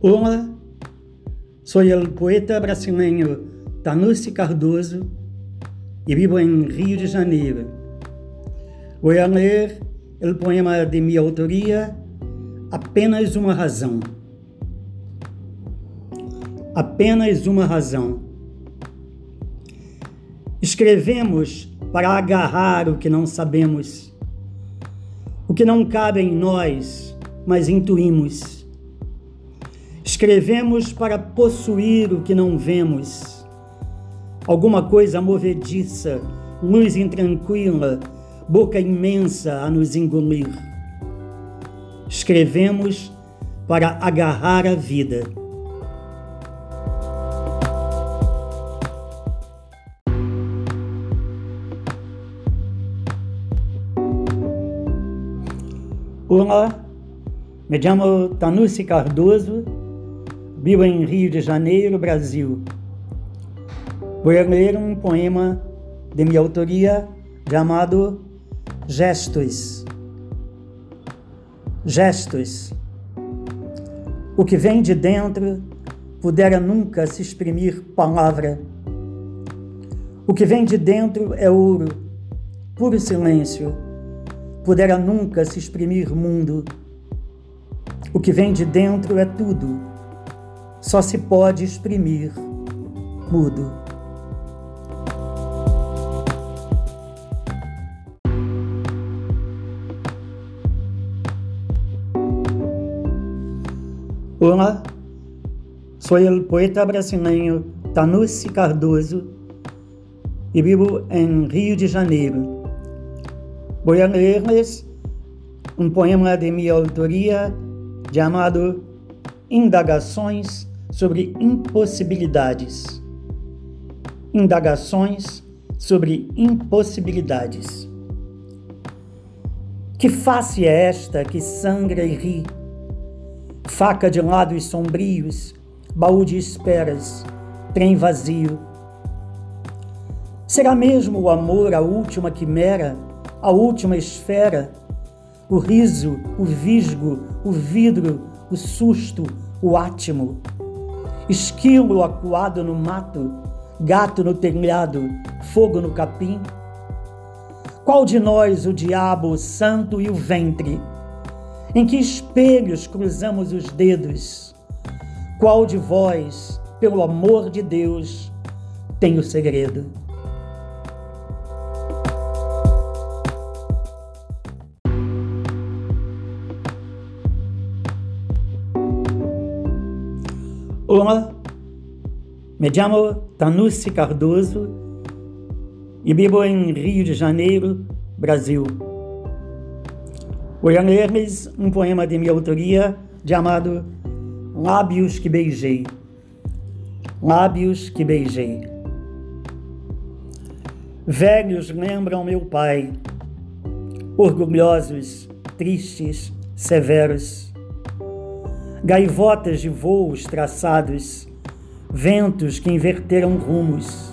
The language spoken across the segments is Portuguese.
Olá, sou o poeta brasileiro Tanusi Cardoso e vivo em Rio de Janeiro. Vou ler o poema de minha autoria, Apenas uma Razão. Apenas uma razão. Escrevemos para agarrar o que não sabemos, o que não cabe em nós, mas intuímos. Escrevemos para possuir o que não vemos, alguma coisa movediça, luz intranquila, boca imensa a nos engolir. Escrevemos para agarrar a vida. Olá, me chamo Tanusi Cardoso, vivo em Rio de Janeiro, Brasil. Vou ler um poema de minha autoria chamado Gestos. Gestos. O que vem de dentro pudera nunca se exprimir palavra. O que vem de dentro é ouro, puro silêncio pudera nunca se exprimir mundo. O que vem de dentro é tudo, só se pode exprimir mudo. Olá, sou o poeta brasileiro Tanusi Cardoso e vivo em Rio de Janeiro. Vou ler-lhes um poema de minha autoria chamado Indagações sobre Impossibilidades. Indagações sobre Impossibilidades. Que face é esta que sangra e ri? Faca de lados sombrios, baú de esperas, trem vazio. Será mesmo o amor a última quimera? a última esfera, o riso, o visgo, o vidro, o susto, o átimo. Esquilo acuado no mato, gato no telhado, fogo no capim. Qual de nós o diabo, o santo e o ventre? Em que espelhos cruzamos os dedos? Qual de vós, pelo amor de Deus, tem o segredo? Olá, me chamo Tanusi Cardoso e vivo em Rio de Janeiro, Brasil. Vou ler-lhes um poema de minha autoria chamado Lábios que Beijei. Lábios que Beijei. Velhos lembram meu pai, orgulhosos, tristes, severos gaivotas de voos traçados, ventos que inverteram rumos.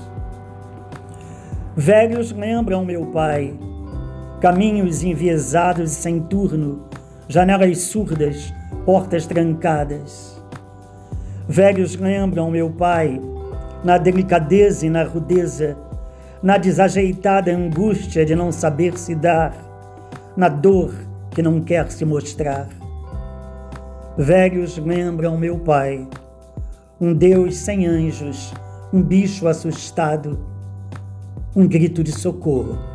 Velhos lembram meu pai, caminhos enviesados e sem turno, janelas surdas, portas trancadas. Velhos lembram meu pai, na delicadeza e na rudeza, na desajeitada angústia de não saber se dar, na dor que não quer se mostrar. Velhos lembram meu pai, um Deus sem anjos, um bicho assustado, um grito de socorro.